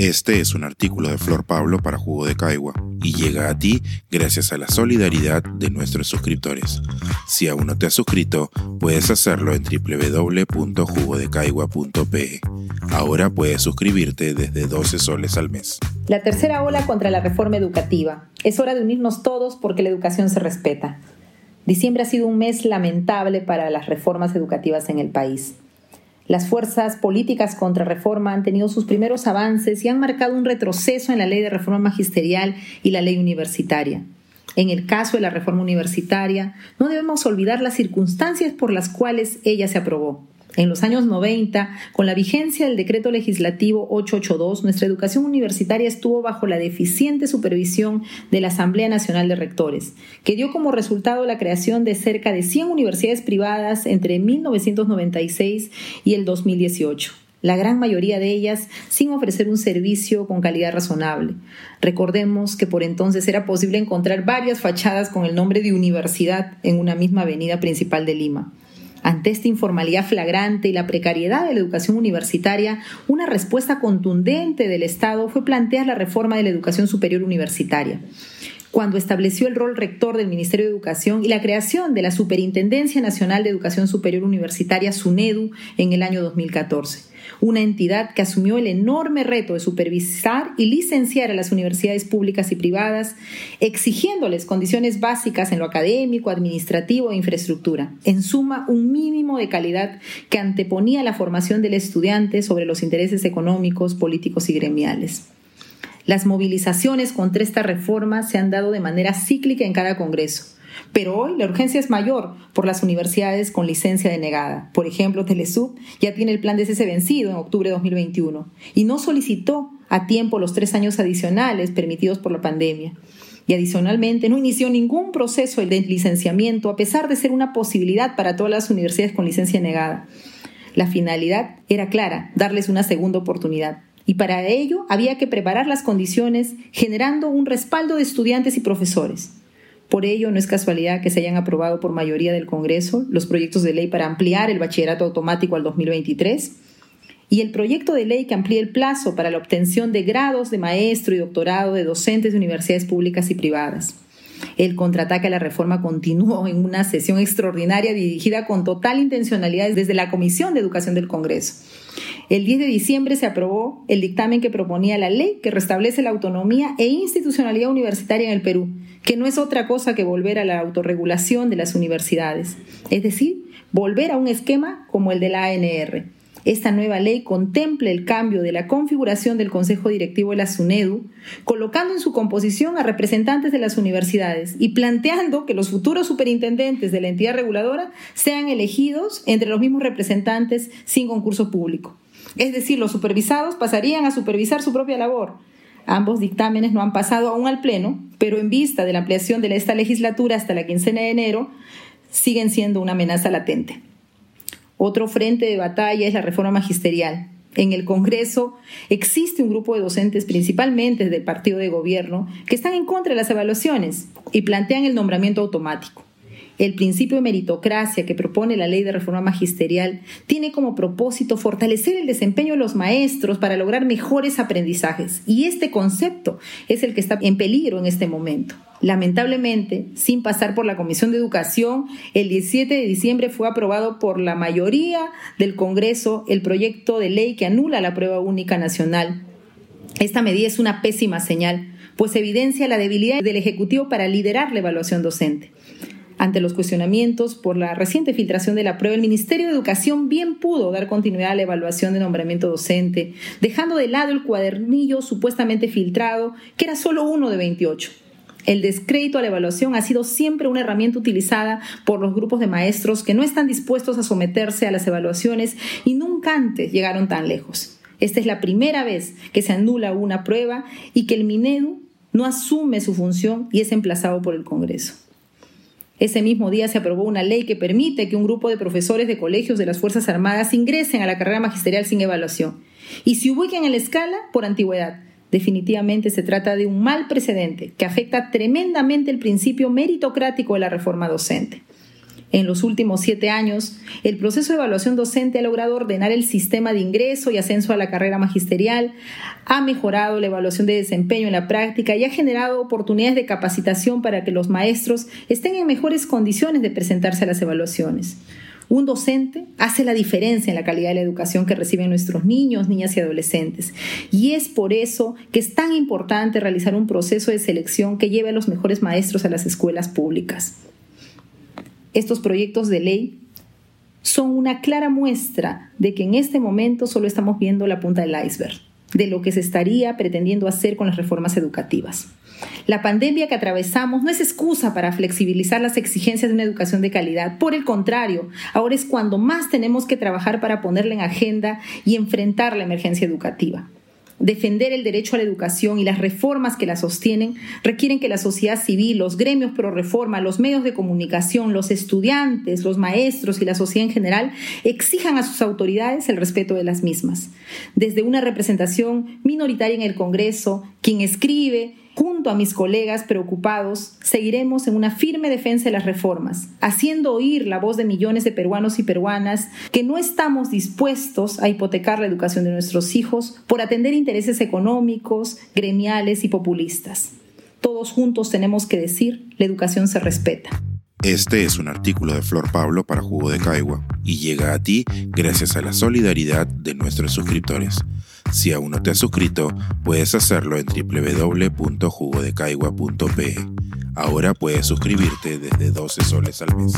Este es un artículo de Flor Pablo para Jugo de Caigua y llega a ti gracias a la solidaridad de nuestros suscriptores. Si aún no te has suscrito, puedes hacerlo en www.jugodecaigua.pe. Ahora puedes suscribirte desde 12 soles al mes. La tercera ola contra la reforma educativa. Es hora de unirnos todos porque la educación se respeta. Diciembre ha sido un mes lamentable para las reformas educativas en el país. Las fuerzas políticas contra reforma han tenido sus primeros avances y han marcado un retroceso en la ley de reforma magisterial y la ley universitaria. En el caso de la reforma universitaria, no debemos olvidar las circunstancias por las cuales ella se aprobó. En los años 90, con la vigencia del decreto legislativo 882, nuestra educación universitaria estuvo bajo la deficiente supervisión de la Asamblea Nacional de Rectores, que dio como resultado la creación de cerca de 100 universidades privadas entre 1996 y el 2018 la gran mayoría de ellas sin ofrecer un servicio con calidad razonable. Recordemos que por entonces era posible encontrar varias fachadas con el nombre de universidad en una misma avenida principal de Lima. Ante esta informalidad flagrante y la precariedad de la educación universitaria, una respuesta contundente del Estado fue plantear la reforma de la educación superior universitaria cuando estableció el rol rector del Ministerio de Educación y la creación de la Superintendencia Nacional de Educación Superior Universitaria, SUNEDU, en el año 2014 una entidad que asumió el enorme reto de supervisar y licenciar a las universidades públicas y privadas, exigiéndoles condiciones básicas en lo académico, administrativo e infraestructura. En suma, un mínimo de calidad que anteponía la formación del estudiante sobre los intereses económicos, políticos y gremiales. Las movilizaciones contra esta reforma se han dado de manera cíclica en cada Congreso pero hoy la urgencia es mayor por las universidades con licencia denegada. Por ejemplo, Telesub ya tiene el plan de cese vencido en octubre de 2021 y no solicitó a tiempo los tres años adicionales permitidos por la pandemia. Y adicionalmente no inició ningún proceso de licenciamiento a pesar de ser una posibilidad para todas las universidades con licencia negada. La finalidad era clara, darles una segunda oportunidad. Y para ello había que preparar las condiciones generando un respaldo de estudiantes y profesores. Por ello, no es casualidad que se hayan aprobado por mayoría del Congreso los proyectos de ley para ampliar el bachillerato automático al 2023 y el proyecto de ley que amplía el plazo para la obtención de grados de maestro y doctorado de docentes de universidades públicas y privadas. El contraataque a la reforma continuó en una sesión extraordinaria dirigida con total intencionalidad desde la Comisión de Educación del Congreso. El 10 de diciembre se aprobó el dictamen que proponía la ley que restablece la autonomía e institucionalidad universitaria en el Perú, que no es otra cosa que volver a la autorregulación de las universidades, es decir, volver a un esquema como el de la ANR. Esta nueva ley contempla el cambio de la configuración del Consejo Directivo de la SUNEDU, colocando en su composición a representantes de las universidades y planteando que los futuros superintendentes de la entidad reguladora sean elegidos entre los mismos representantes sin concurso público. Es decir, los supervisados pasarían a supervisar su propia labor. Ambos dictámenes no han pasado aún al Pleno, pero en vista de la ampliación de esta legislatura hasta la quincena de enero, siguen siendo una amenaza latente. Otro frente de batalla es la reforma magisterial. En el Congreso existe un grupo de docentes, principalmente del partido de gobierno, que están en contra de las evaluaciones y plantean el nombramiento automático. El principio de meritocracia que propone la ley de reforma magisterial tiene como propósito fortalecer el desempeño de los maestros para lograr mejores aprendizajes y este concepto es el que está en peligro en este momento. Lamentablemente, sin pasar por la Comisión de Educación, el 17 de diciembre fue aprobado por la mayoría del Congreso el proyecto de ley que anula la prueba única nacional. Esta medida es una pésima señal, pues evidencia la debilidad del Ejecutivo para liderar la evaluación docente. Ante los cuestionamientos por la reciente filtración de la prueba, el Ministerio de Educación bien pudo dar continuidad a la evaluación de nombramiento docente, dejando de lado el cuadernillo supuestamente filtrado, que era solo uno de 28. El descrédito a la evaluación ha sido siempre una herramienta utilizada por los grupos de maestros que no están dispuestos a someterse a las evaluaciones y nunca antes llegaron tan lejos. Esta es la primera vez que se anula una prueba y que el Minedu no asume su función y es emplazado por el Congreso. Ese mismo día se aprobó una ley que permite que un grupo de profesores de colegios de las Fuerzas Armadas ingresen a la carrera magisterial sin evaluación y se ubiquen en la escala por antigüedad. Definitivamente se trata de un mal precedente que afecta tremendamente el principio meritocrático de la reforma docente. En los últimos siete años, el proceso de evaluación docente ha logrado ordenar el sistema de ingreso y ascenso a la carrera magisterial, ha mejorado la evaluación de desempeño en la práctica y ha generado oportunidades de capacitación para que los maestros estén en mejores condiciones de presentarse a las evaluaciones. Un docente hace la diferencia en la calidad de la educación que reciben nuestros niños, niñas y adolescentes. Y es por eso que es tan importante realizar un proceso de selección que lleve a los mejores maestros a las escuelas públicas. Estos proyectos de ley son una clara muestra de que en este momento solo estamos viendo la punta del iceberg de lo que se estaría pretendiendo hacer con las reformas educativas. La pandemia que atravesamos no es excusa para flexibilizar las exigencias de una educación de calidad. Por el contrario, ahora es cuando más tenemos que trabajar para ponerla en agenda y enfrentar la emergencia educativa. Defender el derecho a la educación y las reformas que la sostienen requieren que la sociedad civil, los gremios pro reforma, los medios de comunicación, los estudiantes, los maestros y la sociedad en general exijan a sus autoridades el respeto de las mismas. Desde una representación minoritaria en el Congreso, quien escribe, junto a mis colegas preocupados, seguiremos en una firme defensa de las reformas, haciendo oír la voz de millones de peruanos y peruanas que no estamos dispuestos a hipotecar la educación de nuestros hijos por atender intereses económicos, gremiales y populistas. Todos juntos tenemos que decir, la educación se respeta. Este es un artículo de Flor Pablo para Jugo de Caigua y llega a ti gracias a la solidaridad de nuestros suscriptores. Si aún no te has suscrito, puedes hacerlo en www.jugodecaigua.pe. Ahora puedes suscribirte desde 12 soles al mes.